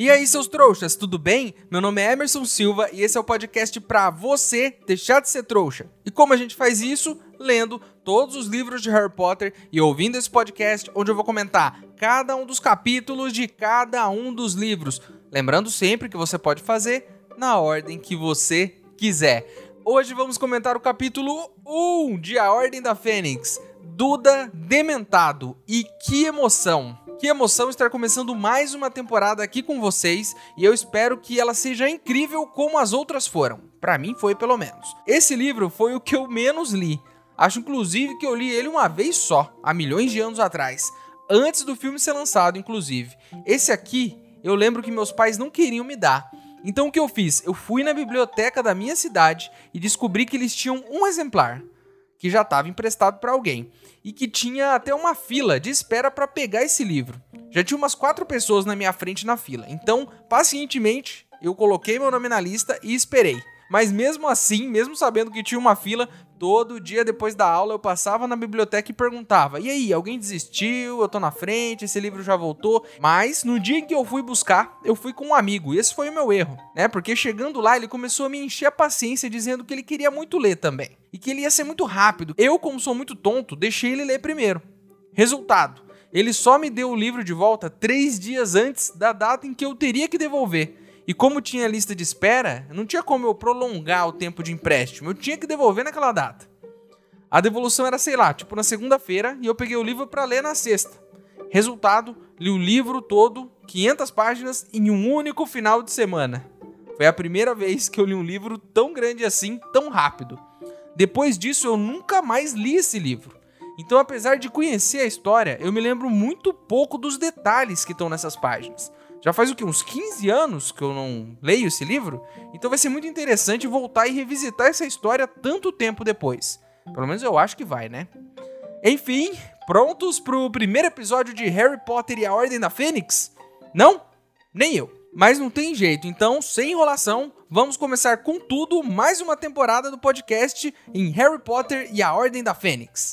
E aí, seus trouxas, tudo bem? Meu nome é Emerson Silva e esse é o podcast para você deixar de ser trouxa. E como a gente faz isso? Lendo todos os livros de Harry Potter e ouvindo esse podcast onde eu vou comentar cada um dos capítulos de cada um dos livros. Lembrando sempre que você pode fazer na ordem que você quiser. Hoje vamos comentar o capítulo 1 de A Ordem da Fênix. Duda Dementado. E que emoção! Que emoção estar começando mais uma temporada aqui com vocês e eu espero que ela seja incrível como as outras foram. Para mim foi pelo menos. Esse livro foi o que eu menos li. Acho inclusive que eu li ele uma vez só, há milhões de anos atrás, antes do filme ser lançado, inclusive. Esse aqui, eu lembro que meus pais não queriam me dar. Então o que eu fiz? Eu fui na biblioteca da minha cidade e descobri que eles tinham um exemplar que já estava emprestado para alguém e que tinha até uma fila de espera para pegar esse livro. Já tinha umas quatro pessoas na minha frente na fila, então, pacientemente, eu coloquei meu nome na lista e esperei. Mas mesmo assim, mesmo sabendo que tinha uma fila, todo dia depois da aula eu passava na biblioteca e perguntava: "E aí, alguém desistiu? Eu tô na frente, esse livro já voltou?". Mas no dia em que eu fui buscar, eu fui com um amigo, e esse foi o meu erro, né? Porque chegando lá, ele começou a me encher a paciência dizendo que ele queria muito ler também e que ele ia ser muito rápido. Eu, como sou muito tonto, deixei ele ler primeiro. Resultado: ele só me deu o livro de volta três dias antes da data em que eu teria que devolver. E como tinha lista de espera, não tinha como eu prolongar o tempo de empréstimo, eu tinha que devolver naquela data. A devolução era, sei lá, tipo na segunda-feira, e eu peguei o livro para ler na sexta. Resultado, li o livro todo, 500 páginas, em um único final de semana. Foi a primeira vez que eu li um livro tão grande assim, tão rápido. Depois disso, eu nunca mais li esse livro. Então, apesar de conhecer a história, eu me lembro muito pouco dos detalhes que estão nessas páginas. Já faz o que? Uns 15 anos que eu não leio esse livro? Então vai ser muito interessante voltar e revisitar essa história tanto tempo depois. Pelo menos eu acho que vai, né? Enfim, prontos pro primeiro episódio de Harry Potter e a Ordem da Fênix? Não? Nem eu. Mas não tem jeito, então, sem enrolação, vamos começar com tudo mais uma temporada do podcast em Harry Potter e a Ordem da Fênix.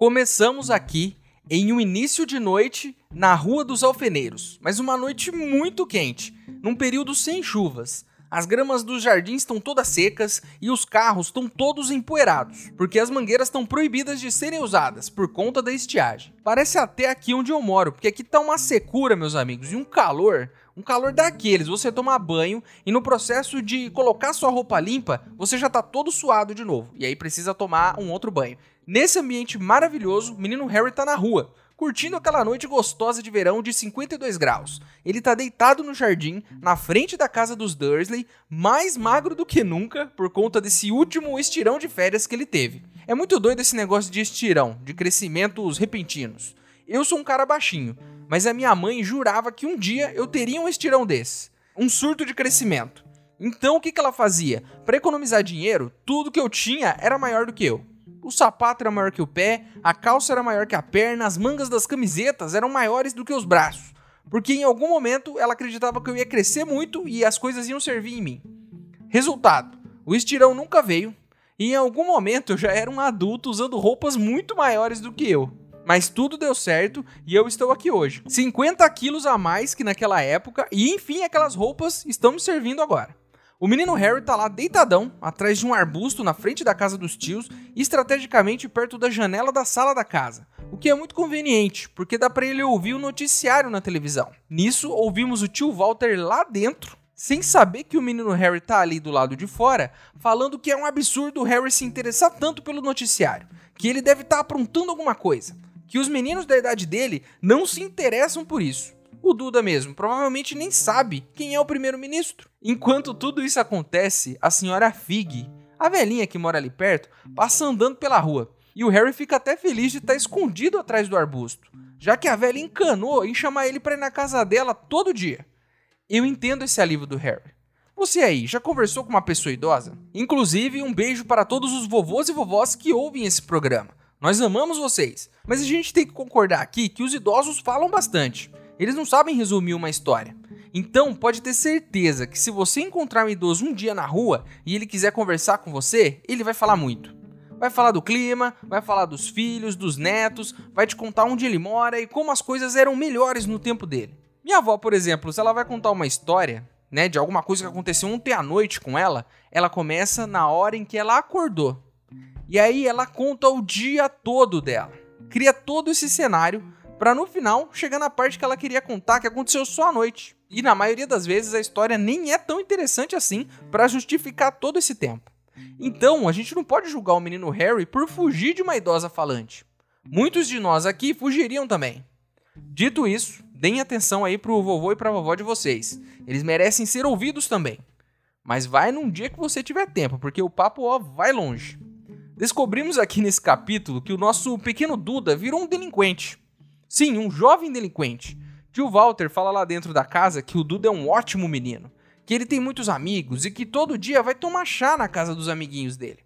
Começamos aqui em um início de noite na Rua dos Alfeneiros, mas uma noite muito quente, num período sem chuvas. As gramas dos jardins estão todas secas e os carros estão todos empoeirados, porque as mangueiras estão proibidas de serem usadas por conta da estiagem. Parece até aqui onde eu moro, porque aqui tá uma secura, meus amigos, e um calor um calor daqueles, você tomar banho e no processo de colocar sua roupa limpa, você já tá todo suado de novo. E aí precisa tomar um outro banho. Nesse ambiente maravilhoso, o menino Harry tá na rua, curtindo aquela noite gostosa de verão de 52 graus. Ele tá deitado no jardim, na frente da casa dos Dursley, mais magro do que nunca por conta desse último estirão de férias que ele teve. É muito doido esse negócio de estirão, de crescimentos repentinos. Eu sou um cara baixinho, mas a minha mãe jurava que um dia eu teria um estirão desse, um surto de crescimento. Então o que, que ela fazia? Para economizar dinheiro, tudo que eu tinha era maior do que eu. O sapato era maior que o pé, a calça era maior que a perna, as mangas das camisetas eram maiores do que os braços. Porque em algum momento ela acreditava que eu ia crescer muito e as coisas iam servir em mim. Resultado: o estirão nunca veio, e em algum momento eu já era um adulto usando roupas muito maiores do que eu. Mas tudo deu certo e eu estou aqui hoje. 50 quilos a mais que naquela época e enfim aquelas roupas estão me servindo agora. O menino Harry tá lá deitadão, atrás de um arbusto na frente da casa dos tios, estrategicamente perto da janela da sala da casa. O que é muito conveniente, porque dá para ele ouvir o noticiário na televisão. Nisso, ouvimos o tio Walter lá dentro sem saber que o menino Harry tá ali do lado de fora, falando que é um absurdo o Harry se interessar tanto pelo noticiário, que ele deve estar tá aprontando alguma coisa, que os meninos da idade dele não se interessam por isso. O Duda mesmo provavelmente nem sabe quem é o primeiro-ministro. Enquanto tudo isso acontece, a senhora Fig, a velhinha que mora ali perto, passa andando pela rua. E o Harry fica até feliz de estar tá escondido atrás do arbusto, já que a velha encanou em chamar ele para ir na casa dela todo dia. Eu entendo esse alívio do Harry. Você aí, já conversou com uma pessoa idosa? Inclusive, um beijo para todos os vovôs e vovós que ouvem esse programa. Nós amamos vocês, mas a gente tem que concordar aqui que os idosos falam bastante. Eles não sabem resumir uma história. Então, pode ter certeza que se você encontrar um idoso um dia na rua e ele quiser conversar com você, ele vai falar muito. Vai falar do clima, vai falar dos filhos, dos netos, vai te contar onde ele mora e como as coisas eram melhores no tempo dele. Minha avó, por exemplo, se ela vai contar uma história, né, de alguma coisa que aconteceu ontem à noite com ela, ela começa na hora em que ela acordou. E aí ela conta o dia todo dela. Cria todo esse cenário para no final chegar na parte que ela queria contar que aconteceu só à noite. E na maioria das vezes a história nem é tão interessante assim para justificar todo esse tempo. Então, a gente não pode julgar o menino Harry por fugir de uma idosa falante. Muitos de nós aqui fugiriam também. Dito isso, deem atenção aí pro vovô e pra vovó de vocês. Eles merecem ser ouvidos também. Mas vai num dia que você tiver tempo, porque o papo ó, vai longe. Descobrimos aqui nesse capítulo que o nosso pequeno Duda virou um delinquente. Sim, um jovem delinquente. Tio Walter fala lá dentro da casa que o Duda é um ótimo menino, que ele tem muitos amigos e que todo dia vai tomar chá na casa dos amiguinhos dele.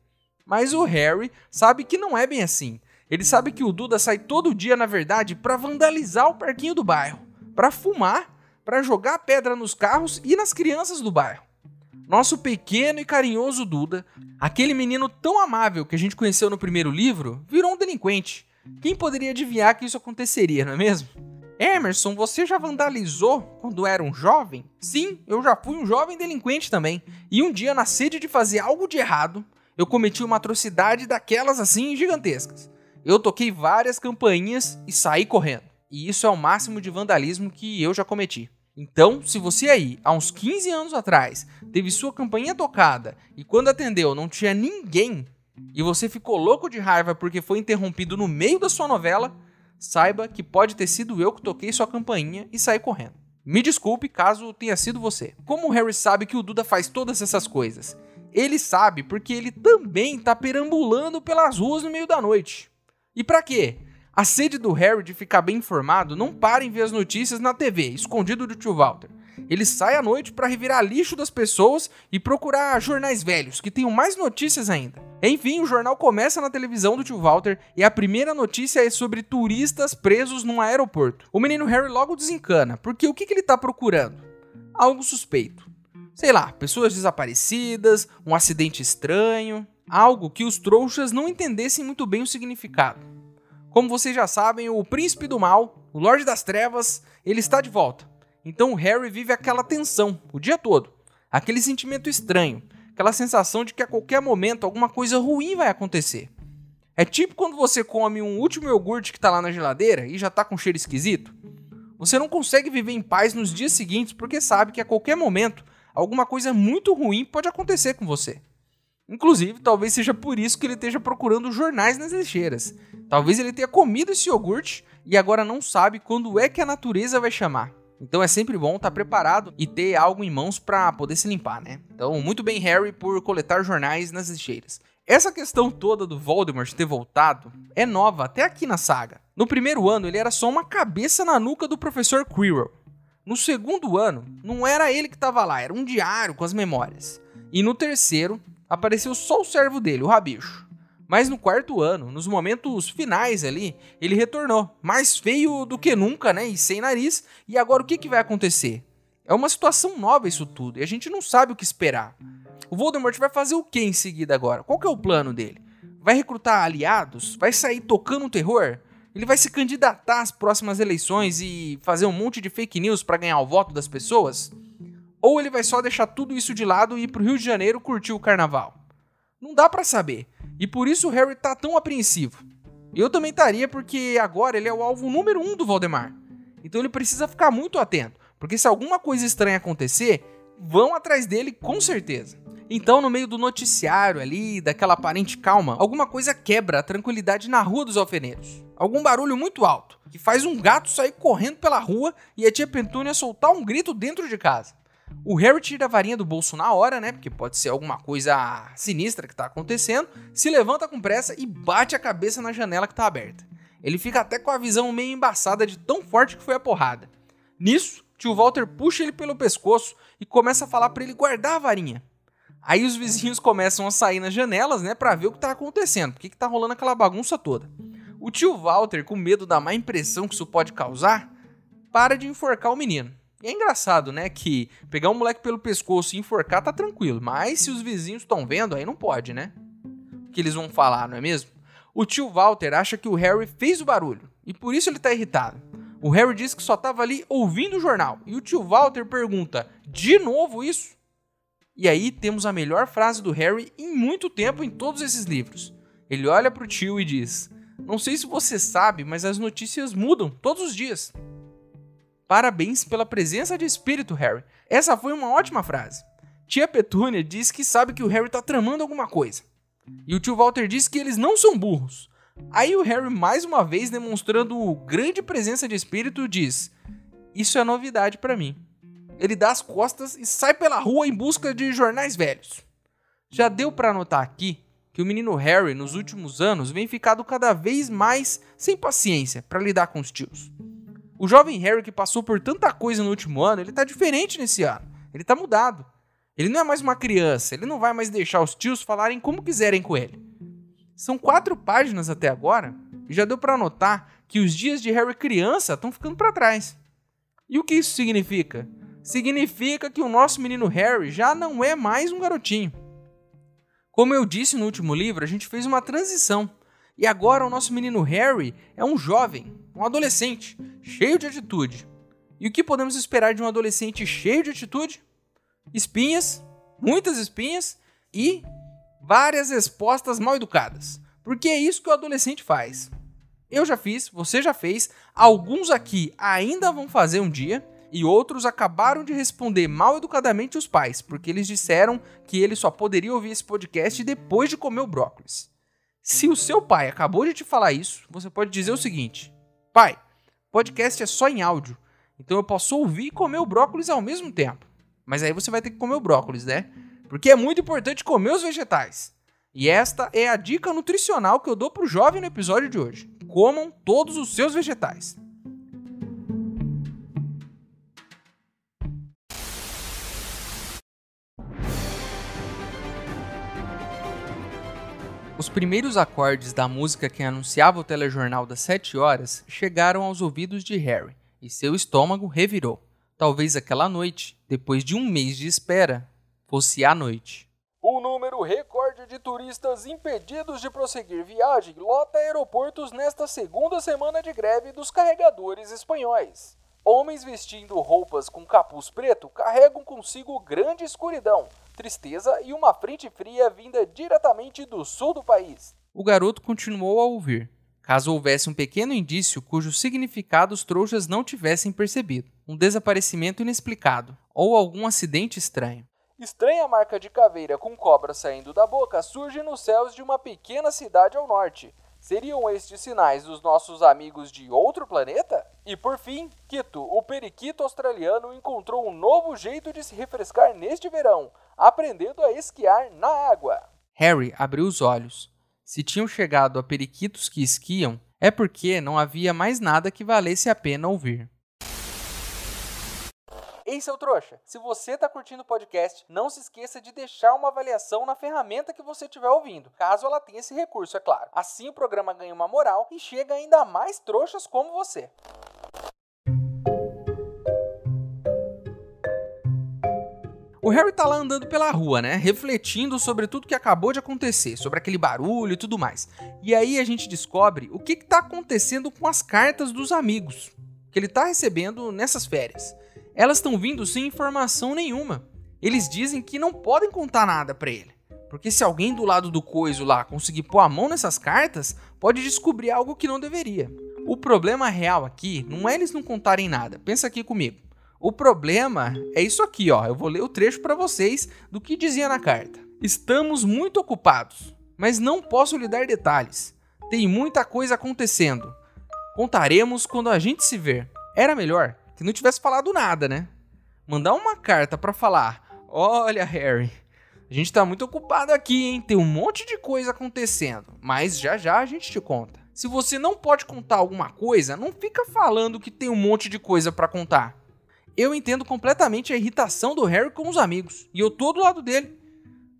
Mas o Harry sabe que não é bem assim. Ele sabe que o Duda sai todo dia, na verdade, para vandalizar o parquinho do bairro, para fumar, para jogar pedra nos carros e nas crianças do bairro. Nosso pequeno e carinhoso Duda, aquele menino tão amável que a gente conheceu no primeiro livro, virou um delinquente. Quem poderia adivinhar que isso aconteceria, não é mesmo? Emerson, você já vandalizou quando era um jovem? Sim, eu já fui um jovem delinquente também. E um dia, na sede de fazer algo de errado, eu cometi uma atrocidade daquelas assim gigantescas. Eu toquei várias campainhas e saí correndo. E isso é o máximo de vandalismo que eu já cometi. Então, se você aí, há uns 15 anos atrás, teve sua campainha tocada e quando atendeu não tinha ninguém e você ficou louco de raiva porque foi interrompido no meio da sua novela, saiba que pode ter sido eu que toquei sua campainha e saí correndo. Me desculpe caso tenha sido você. Como o Harry sabe que o Duda faz todas essas coisas? Ele sabe porque ele também está perambulando pelas ruas no meio da noite. E para quê? A sede do Harry de ficar bem informado não para em ver as notícias na TV, escondido do tio Walter. Ele sai à noite para revirar lixo das pessoas e procurar jornais velhos, que tenham mais notícias ainda. Enfim, o jornal começa na televisão do tio Walter e a primeira notícia é sobre turistas presos num aeroporto. O menino Harry logo desencana, porque o que, que ele está procurando? Algo suspeito. Sei lá, pessoas desaparecidas, um acidente estranho algo que os trouxas não entendessem muito bem o significado. Como vocês já sabem, o príncipe do mal, o Lorde das Trevas, ele está de volta. Então o Harry vive aquela tensão o dia todo, aquele sentimento estranho, aquela sensação de que a qualquer momento alguma coisa ruim vai acontecer. É tipo quando você come um último iogurte que está lá na geladeira e já está com cheiro esquisito. Você não consegue viver em paz nos dias seguintes porque sabe que a qualquer momento alguma coisa muito ruim pode acontecer com você. Inclusive, talvez seja por isso que ele esteja procurando jornais nas lixeiras. Talvez ele tenha comido esse iogurte e agora não sabe quando é que a natureza vai chamar. Então é sempre bom estar preparado e ter algo em mãos para poder se limpar, né? Então, muito bem, Harry, por coletar jornais nas lixeiras. Essa questão toda do Voldemort ter voltado é nova até aqui na saga. No primeiro ano, ele era só uma cabeça na nuca do professor Quirrell. No segundo ano, não era ele que estava lá, era um diário com as memórias. E no terceiro, apareceu só o servo dele, o Rabicho. Mas no quarto ano, nos momentos finais ali, ele retornou, mais feio do que nunca, né? E sem nariz. E agora o que, que vai acontecer? É uma situação nova isso tudo, e a gente não sabe o que esperar. O Voldemort vai fazer o que em seguida agora? Qual que é o plano dele? Vai recrutar aliados? Vai sair tocando terror? Ele vai se candidatar às próximas eleições e fazer um monte de fake news para ganhar o voto das pessoas? Ou ele vai só deixar tudo isso de lado e ir pro Rio de Janeiro curtir o carnaval? Não dá para saber. E por isso o Harry tá tão apreensivo. Eu também estaria porque agora ele é o alvo número um do Valdemar. Então ele precisa ficar muito atento, porque se alguma coisa estranha acontecer, vão atrás dele com certeza. Então, no meio do noticiário ali, daquela aparente calma, alguma coisa quebra a tranquilidade na rua dos alfeneiros. Algum barulho muito alto, que faz um gato sair correndo pela rua e a tia Petúnia soltar um grito dentro de casa. O Harry tira a varinha do bolso na hora, né? Porque pode ser alguma coisa sinistra que tá acontecendo. Se levanta com pressa e bate a cabeça na janela que tá aberta. Ele fica até com a visão meio embaçada de tão forte que foi a porrada. Nisso, tio Walter puxa ele pelo pescoço e começa a falar para ele guardar a varinha. Aí os vizinhos começam a sair nas janelas, né, para ver o que tá acontecendo, porque que tá rolando aquela bagunça toda. O tio Walter, com medo da má impressão que isso pode causar, para de enforcar o menino. É engraçado, né, que pegar um moleque pelo pescoço e enforcar tá tranquilo, mas se os vizinhos estão vendo, aí não pode, né? O que eles vão falar, não é mesmo? O tio Walter acha que o Harry fez o barulho e por isso ele tá irritado. O Harry diz que só tava ali ouvindo o jornal e o tio Walter pergunta: "De novo isso?" E aí temos a melhor frase do Harry em muito tempo em todos esses livros. Ele olha pro tio e diz: Não sei se você sabe, mas as notícias mudam todos os dias. Parabéns pela presença de espírito, Harry. Essa foi uma ótima frase. Tia Petúnia diz que sabe que o Harry tá tramando alguma coisa. E o tio Walter diz que eles não são burros. Aí o Harry, mais uma vez demonstrando grande presença de espírito, diz: Isso é novidade para mim ele dá as costas e sai pela rua em busca de jornais velhos. Já deu para notar aqui que o menino Harry, nos últimos anos, vem ficado cada vez mais sem paciência para lidar com os tios. O jovem Harry que passou por tanta coisa no último ano, ele tá diferente nesse ano. Ele tá mudado. Ele não é mais uma criança, ele não vai mais deixar os tios falarem como quiserem com ele. São quatro páginas até agora e já deu para notar que os dias de Harry criança estão ficando para trás. E o que isso significa? significa que o nosso menino Harry já não é mais um garotinho. Como eu disse no último livro, a gente fez uma transição. E agora o nosso menino Harry é um jovem, um adolescente, cheio de atitude. E o que podemos esperar de um adolescente cheio de atitude? Espinhas, muitas espinhas e várias respostas mal educadas. Porque é isso que o adolescente faz. Eu já fiz, você já fez, alguns aqui ainda vão fazer um dia e outros acabaram de responder mal educadamente os pais, porque eles disseram que ele só poderia ouvir esse podcast depois de comer o brócolis. Se o seu pai acabou de te falar isso, você pode dizer o seguinte: Pai, podcast é só em áudio, então eu posso ouvir e comer o brócolis ao mesmo tempo. Mas aí você vai ter que comer o brócolis, né? Porque é muito importante comer os vegetais. E esta é a dica nutricional que eu dou pro jovem no episódio de hoje. Comam todos os seus vegetais. Os primeiros acordes da música que anunciava o telejornal das 7 horas chegaram aos ouvidos de Harry e seu estômago revirou. Talvez aquela noite, depois de um mês de espera, fosse a noite. O número recorde de turistas impedidos de prosseguir viagem lota aeroportos nesta segunda semana de greve dos carregadores espanhóis. Homens vestindo roupas com capuz preto carregam consigo grande escuridão, tristeza e uma frente fria vinda diretamente do sul do país. O garoto continuou a ouvir. Caso houvesse um pequeno indício cujo significado os trouxas não tivessem percebido, um desaparecimento inexplicado ou algum acidente estranho. Estranha marca de caveira com cobra saindo da boca surge nos céus de uma pequena cidade ao norte. Seriam estes sinais dos nossos amigos de outro planeta? E por fim, Quito, o periquito australiano encontrou um novo jeito de se refrescar neste verão, aprendendo a esquiar na água. Harry abriu os olhos. Se tinham chegado a periquitos que esquiam, é porque não havia mais nada que valesse a pena ouvir. Ei, seu trouxa, se você está curtindo o podcast, não se esqueça de deixar uma avaliação na ferramenta que você estiver ouvindo, caso ela tenha esse recurso, é claro. Assim o programa ganha uma moral e chega ainda mais trouxas como você. O Harry tá lá andando pela rua, né? Refletindo sobre tudo que acabou de acontecer, sobre aquele barulho e tudo mais. E aí a gente descobre o que, que tá acontecendo com as cartas dos amigos que ele tá recebendo nessas férias elas estão vindo sem informação nenhuma. Eles dizem que não podem contar nada para ele. Porque se alguém do lado do coiso lá conseguir pôr a mão nessas cartas, pode descobrir algo que não deveria. O problema real aqui não é eles não contarem nada. Pensa aqui comigo. O problema é isso aqui, ó. Eu vou ler o trecho para vocês do que dizia na carta. Estamos muito ocupados, mas não posso lhe dar detalhes. Tem muita coisa acontecendo. Contaremos quando a gente se ver. Era melhor que não tivesse falado nada, né? Mandar uma carta para falar: "Olha, Harry, a gente tá muito ocupado aqui, hein? Tem um monte de coisa acontecendo, mas já já a gente te conta. Se você não pode contar alguma coisa, não fica falando que tem um monte de coisa para contar. Eu entendo completamente a irritação do Harry com os amigos, e eu tô do lado dele.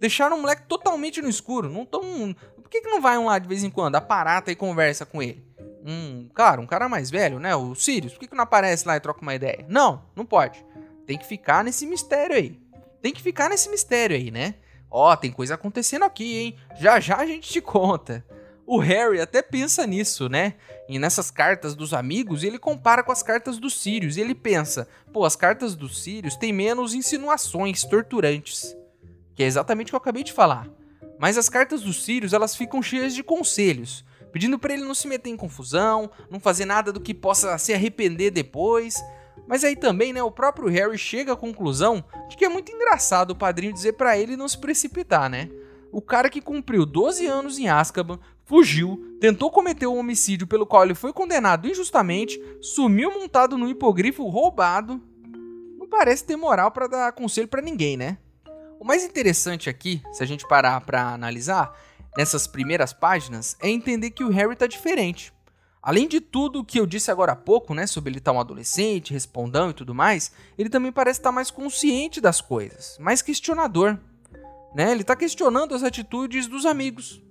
Deixaram o moleque totalmente no escuro, não tão... Por que, que não vai um lá de vez em quando, aparata e conversa com ele? Um, cara, um cara mais velho, né? O Sirius, por que, que não aparece lá e troca uma ideia? Não, não pode. Tem que ficar nesse mistério aí. Tem que ficar nesse mistério aí, né? Ó, tem coisa acontecendo aqui, hein? Já já a gente te conta. O Harry até pensa nisso, né? E nessas cartas dos amigos, ele compara com as cartas dos Sirius. E ele pensa, pô, as cartas dos Sirius têm menos insinuações torturantes. Que é exatamente o que eu acabei de falar. Mas as cartas dos Sirius, elas ficam cheias de conselhos. Pedindo para ele não se meter em confusão, não fazer nada do que possa se arrepender depois. Mas aí também, né, o próprio Harry chega à conclusão de que é muito engraçado o padrinho dizer para ele não se precipitar, né? O cara que cumpriu 12 anos em Azkaban, fugiu, tentou cometer o homicídio pelo qual ele foi condenado injustamente, sumiu montado no hipogrifo roubado. Não parece ter moral para dar conselho para ninguém, né? O mais interessante aqui, se a gente parar para analisar, nessas primeiras páginas, é entender que o Harry tá diferente. Além de tudo o que eu disse agora há pouco, né, sobre ele estar tá um adolescente, respondão e tudo mais, ele também parece estar tá mais consciente das coisas, mais questionador. Né? Ele está questionando as atitudes dos amigos,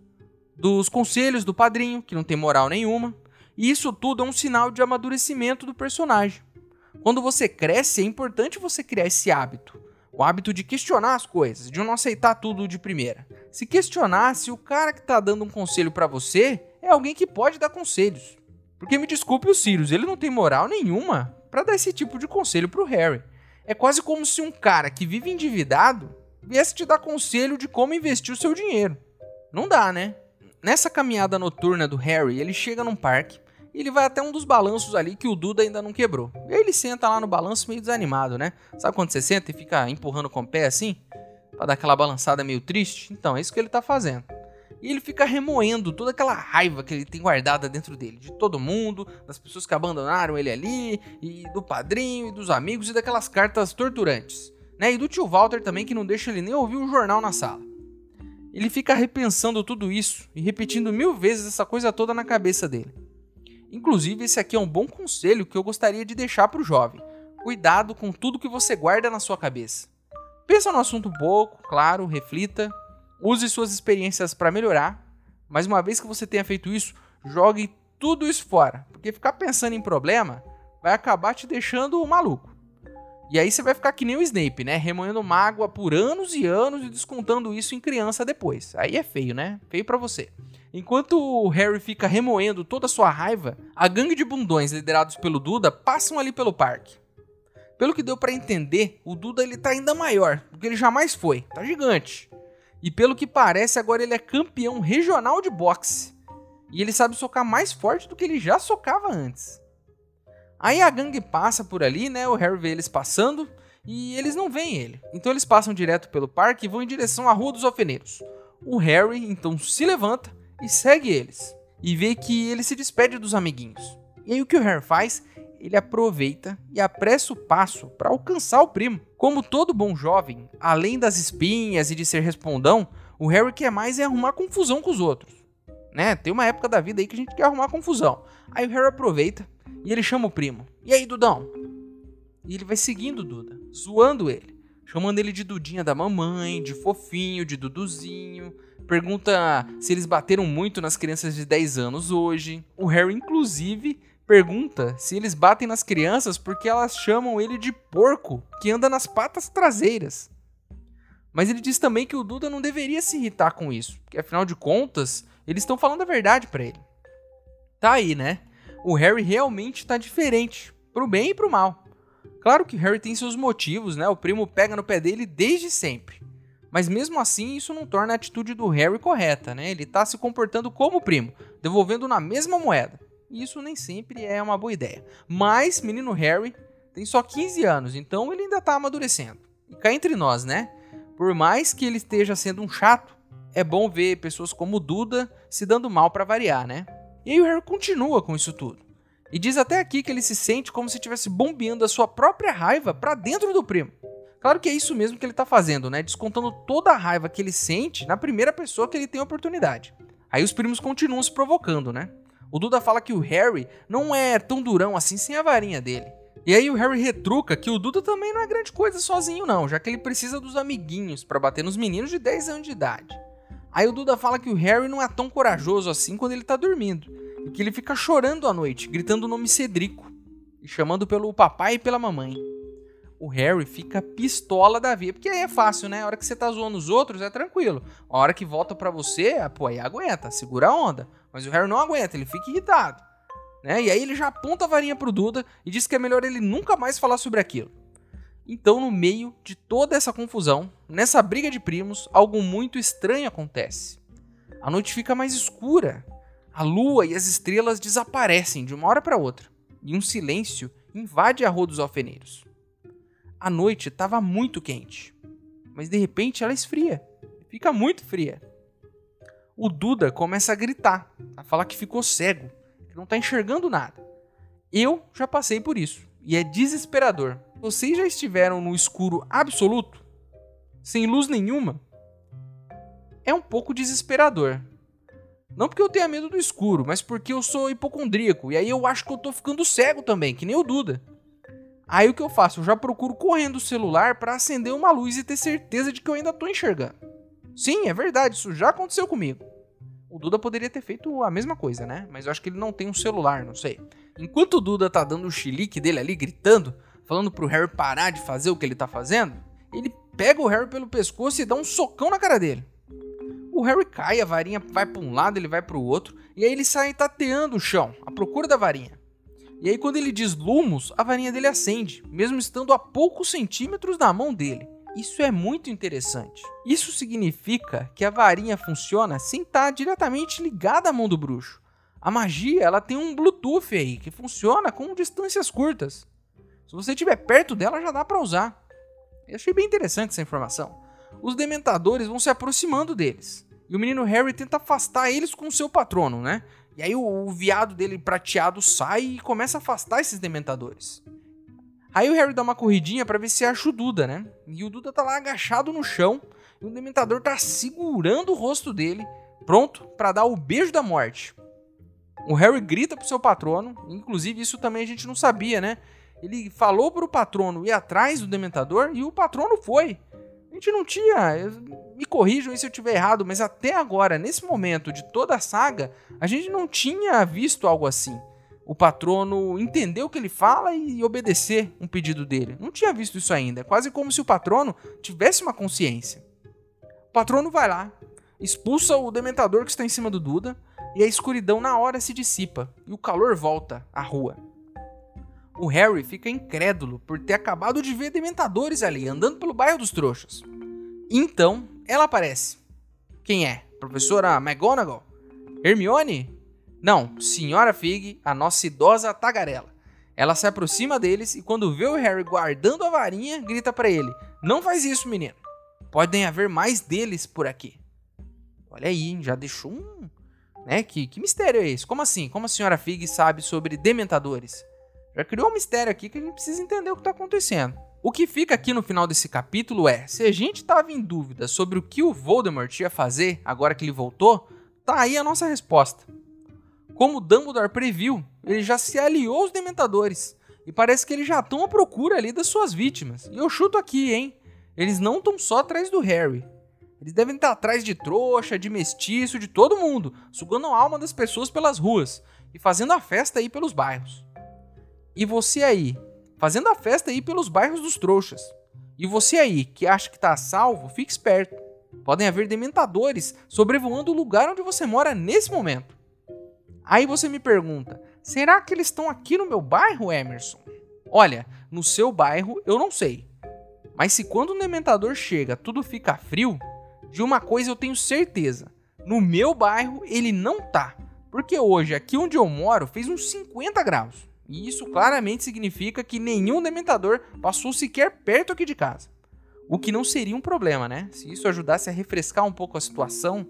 dos conselhos do padrinho, que não tem moral nenhuma, e isso tudo é um sinal de amadurecimento do personagem. Quando você cresce, é importante você criar esse hábito. O hábito de questionar as coisas, de não aceitar tudo de primeira. Se questionar se o cara que está dando um conselho para você é alguém que pode dar conselhos. Porque me desculpe o Sirius, ele não tem moral nenhuma para dar esse tipo de conselho pro Harry. É quase como se um cara que vive endividado viesse te dar conselho de como investir o seu dinheiro. Não dá, né? Nessa caminhada noturna do Harry, ele chega num parque e ele vai até um dos balanços ali que o Duda ainda não quebrou. E aí ele senta lá no balanço meio desanimado, né? Sabe quando você senta e fica empurrando com o pé assim? Pra dar aquela balançada meio triste? Então, é isso que ele tá fazendo. E ele fica remoendo toda aquela raiva que ele tem guardada dentro dele, de todo mundo, das pessoas que abandonaram ele ali, e do padrinho, e dos amigos, e daquelas cartas torturantes. Né? E do tio Walter também, que não deixa ele nem ouvir o jornal na sala. Ele fica repensando tudo isso e repetindo mil vezes essa coisa toda na cabeça dele. Inclusive, esse aqui é um bom conselho que eu gostaria de deixar para o jovem. Cuidado com tudo que você guarda na sua cabeça. Pensa no assunto um pouco, claro, reflita, Use suas experiências para melhorar, mas uma vez que você tenha feito isso, jogue tudo isso fora, porque ficar pensando em problema vai acabar te deixando maluco. E aí você vai ficar que nem o Snape, né? Remoendo mágoa por anos e anos e descontando isso em criança depois. Aí é feio, né? Feio para você. Enquanto o Harry fica remoendo toda a sua raiva, a gangue de bundões liderados pelo Duda passam ali pelo parque. Pelo que deu para entender, o Duda ele tá ainda maior do que ele jamais foi. Tá gigante. E pelo que parece, agora ele é campeão regional de boxe. E ele sabe socar mais forte do que ele já socava antes. Aí a gangue passa por ali, né? O Harry vê eles passando e eles não veem ele. Então eles passam direto pelo parque e vão em direção à Rua dos Alfeneiros. O Harry então se levanta e segue eles. E vê que ele se despede dos amiguinhos. E aí o que o Harry faz? ele aproveita e apressa o passo para alcançar o primo. Como todo bom jovem, além das espinhas e de ser respondão, o Harry quer mais é arrumar confusão com os outros. Né? Tem uma época da vida aí que a gente quer arrumar confusão. Aí o Harry aproveita e ele chama o primo. E aí, Dudão? E ele vai seguindo o Duda, zoando ele, chamando ele de Dudinha da mamãe, de fofinho, de Duduzinho. Pergunta se eles bateram muito nas crianças de 10 anos hoje. O Harry, inclusive, pergunta se eles batem nas crianças porque elas chamam ele de porco que anda nas patas traseiras. Mas ele diz também que o Duda não deveria se irritar com isso, porque afinal de contas, eles estão falando a verdade para ele. Tá aí, né? O Harry realmente tá diferente, pro bem e pro mal. Claro que Harry tem seus motivos, né? O primo pega no pé dele desde sempre. Mas mesmo assim, isso não torna a atitude do Harry correta, né? Ele tá se comportando como o primo, devolvendo na mesma moeda. Isso nem sempre é uma boa ideia. Mas, menino Harry, tem só 15 anos, então ele ainda tá amadurecendo. E cá entre nós, né? Por mais que ele esteja sendo um chato, é bom ver pessoas como Duda se dando mal para variar, né? E aí o Harry continua com isso tudo. E diz até aqui que ele se sente como se estivesse bombeando a sua própria raiva para dentro do primo. Claro que é isso mesmo que ele tá fazendo, né? Descontando toda a raiva que ele sente na primeira pessoa que ele tem oportunidade. Aí os primos continuam se provocando, né? O Duda fala que o Harry não é tão durão assim sem a varinha dele. E aí o Harry retruca que o Duda também não é grande coisa sozinho não, já que ele precisa dos amiguinhos para bater nos meninos de 10 anos de idade. Aí o Duda fala que o Harry não é tão corajoso assim quando ele tá dormindo, que ele fica chorando à noite, gritando o nome Cedrico, e chamando pelo papai e pela mamãe. O Harry fica pistola da vida, porque aí é fácil, né? A hora que você tá zoando os outros é tranquilo. A hora que volta para você, pô, aí aguenta, segura a onda. Mas o Harry não aguenta, ele fica irritado. Né? E aí ele já aponta a varinha pro Duda e diz que é melhor ele nunca mais falar sobre aquilo. Então, no meio de toda essa confusão, nessa briga de primos, algo muito estranho acontece. A noite fica mais escura. A lua e as estrelas desaparecem de uma hora para outra, e um silêncio invade a rua dos alfeneiros. A noite estava muito quente, mas de repente ela esfria. Fica muito fria. O Duda começa a gritar, a falar que ficou cego, que não está enxergando nada. Eu já passei por isso, e é desesperador. Vocês já estiveram no escuro absoluto? Sem luz nenhuma? É um pouco desesperador. Não porque eu tenha medo do escuro, mas porque eu sou hipocondríaco. E aí eu acho que eu tô ficando cego também, que nem o Duda. Aí o que eu faço? Eu já procuro correndo o celular para acender uma luz e ter certeza de que eu ainda tô enxergando. Sim, é verdade, isso já aconteceu comigo. O Duda poderia ter feito a mesma coisa, né? Mas eu acho que ele não tem um celular, não sei. Enquanto o Duda tá dando o chilique dele ali, gritando, falando pro Harry parar de fazer o que ele tá fazendo, ele pega o Harry pelo pescoço e dá um socão na cara dele. O Harry cai, a varinha vai para um lado, ele vai para o outro, e aí ele sai tateando o chão, à procura da varinha. E aí quando ele diz Lumos, a varinha dele acende, mesmo estando a poucos centímetros da mão dele. Isso é muito interessante. Isso significa que a varinha funciona sem estar diretamente ligada à mão do bruxo. A magia ela tem um Bluetooth aí que funciona com distâncias curtas. Se você estiver perto dela, já dá para usar. Eu achei bem interessante essa informação. Os dementadores vão se aproximando deles. E o menino Harry tenta afastar eles com o seu patrono, né? E aí o, o viado dele prateado sai e começa a afastar esses dementadores. Aí o Harry dá uma corridinha para ver se acha o Duda, né? E o Duda tá lá agachado no chão e o dementador tá segurando o rosto dele, pronto para dar o beijo da morte. O Harry grita pro seu patrono, inclusive isso também a gente não sabia, né? Ele falou pro patrono ir atrás do Dementador e o patrono foi. A gente não tinha. Me corrijam se eu estiver errado, mas até agora, nesse momento de toda a saga, a gente não tinha visto algo assim. O patrono entender o que ele fala e obedecer um pedido dele. Não tinha visto isso ainda. É quase como se o patrono tivesse uma consciência. O patrono vai lá, expulsa o dementador que está em cima do Duda, e a escuridão na hora se dissipa e o calor volta à rua. O Harry fica incrédulo por ter acabado de ver dementadores ali andando pelo bairro dos trouxas. Então, ela aparece. Quem é? Professora McGonagall? Hermione? Não, Senhora Fig, a nossa idosa tagarela. Ela se aproxima deles e quando vê o Harry guardando a varinha, grita para ele: "Não faz isso, menino. Podem haver mais deles por aqui." Olha aí, já deixou um, né? Que, que mistério é esse? Como assim? Como a Senhora Fig sabe sobre dementadores? Já criou um mistério aqui que a gente precisa entender o que está acontecendo. O que fica aqui no final desse capítulo é: se a gente estava em dúvida sobre o que o Voldemort ia fazer agora que ele voltou, tá aí a nossa resposta. Como Dumbledore previu, ele já se aliou aos Dementadores e parece que eles já estão à procura ali das suas vítimas. E eu chuto aqui, hein? Eles não estão só atrás do Harry. Eles devem estar atrás de trouxa, de mestiço, de todo mundo, sugando a alma das pessoas pelas ruas e fazendo a festa aí pelos bairros. E você aí, fazendo a festa aí pelos bairros dos trouxas. E você aí, que acha que tá salvo, fique esperto. Podem haver dementadores sobrevoando o lugar onde você mora nesse momento. Aí você me pergunta: será que eles estão aqui no meu bairro, Emerson? Olha, no seu bairro eu não sei. Mas se quando um dementador chega tudo fica frio, de uma coisa eu tenho certeza: no meu bairro ele não tá. Porque hoje, aqui onde eu moro, fez uns 50 graus. E isso claramente significa que nenhum dementador passou sequer perto aqui de casa. O que não seria um problema, né? Se isso ajudasse a refrescar um pouco a situação,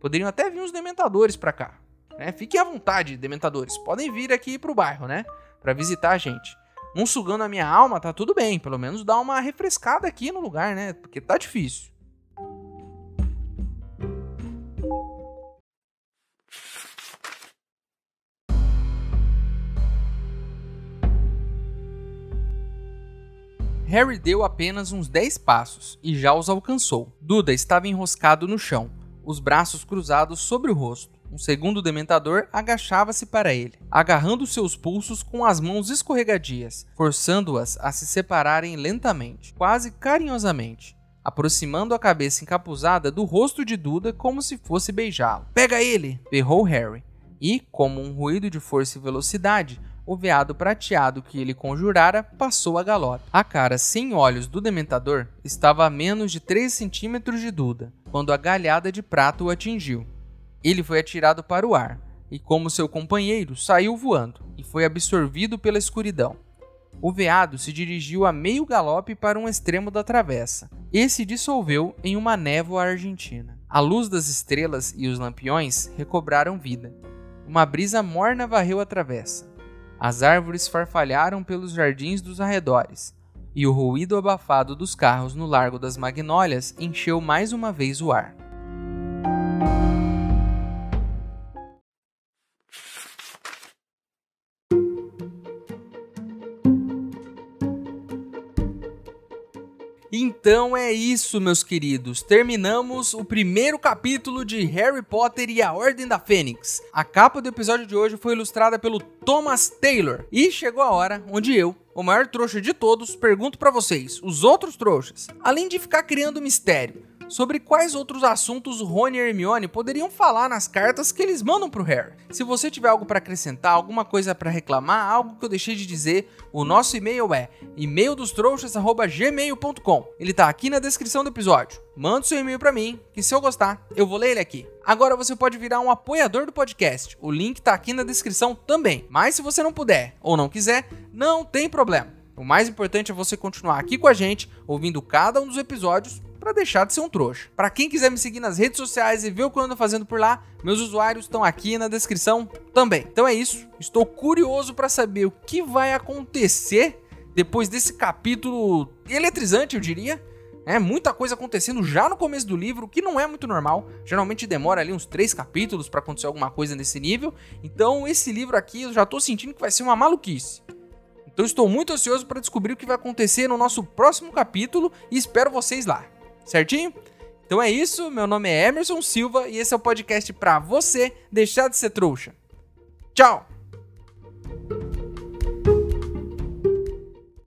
poderiam até vir uns dementadores para cá. Né? Fiquem à vontade, dementadores. Podem vir aqui pro bairro, né? Para visitar a gente. Um sugando a minha alma, tá tudo bem. Pelo menos dá uma refrescada aqui no lugar, né? Porque tá difícil. Harry deu apenas uns 10 passos e já os alcançou. Duda estava enroscado no chão, os braços cruzados sobre o rosto. Um segundo dementador agachava-se para ele, agarrando seus pulsos com as mãos escorregadias, forçando-as a se separarem lentamente, quase carinhosamente, aproximando a cabeça encapuzada do rosto de Duda como se fosse beijá-lo. Pega ele! berrou Harry, e, como um ruído de força e velocidade, o veado prateado que ele conjurara passou a galope. A cara sem olhos do dementador estava a menos de 3 centímetros de Duda, quando a galhada de prata o atingiu. Ele foi atirado para o ar, e como seu companheiro, saiu voando e foi absorvido pela escuridão. O veado se dirigiu a meio galope para um extremo da travessa e se dissolveu em uma névoa argentina. A luz das estrelas e os lampiões recobraram vida. Uma brisa morna varreu a travessa. As árvores farfalharam pelos jardins dos arredores, e o ruído abafado dos carros no Largo das Magnólias encheu mais uma vez o ar. Então é isso, meus queridos. Terminamos o primeiro capítulo de Harry Potter e a Ordem da Fênix. A capa do episódio de hoje foi ilustrada pelo Thomas Taylor. E chegou a hora onde eu, o maior trouxa de todos, pergunto para vocês, os outros trouxas, além de ficar criando mistério, sobre quais outros assuntos Rony e Hermione poderiam falar nas cartas que eles mandam pro Harry. Se você tiver algo para acrescentar, alguma coisa para reclamar, algo que eu deixei de dizer, o nosso e-mail é e-maildostrouxas@gmail.com. Ele tá aqui na descrição do episódio. Manda seu e-mail para mim, que se eu gostar, eu vou ler ele aqui. Agora você pode virar um apoiador do podcast. O link tá aqui na descrição também. Mas se você não puder ou não quiser, não tem problema. O mais importante é você continuar aqui com a gente, ouvindo cada um dos episódios para deixar de ser um trouxa. Para quem quiser me seguir nas redes sociais e ver o que eu ando fazendo por lá, meus usuários estão aqui na descrição também. Então é isso. Estou curioso para saber o que vai acontecer depois desse capítulo eletrizante, eu diria. É muita coisa acontecendo já no começo do livro, que não é muito normal. Geralmente demora ali uns três capítulos para acontecer alguma coisa nesse nível. Então esse livro aqui eu já tô sentindo que vai ser uma maluquice. Então estou muito ansioso para descobrir o que vai acontecer no nosso próximo capítulo e espero vocês lá. Certinho? Então é isso, meu nome é Emerson Silva e esse é o podcast para você deixar de ser trouxa. Tchau!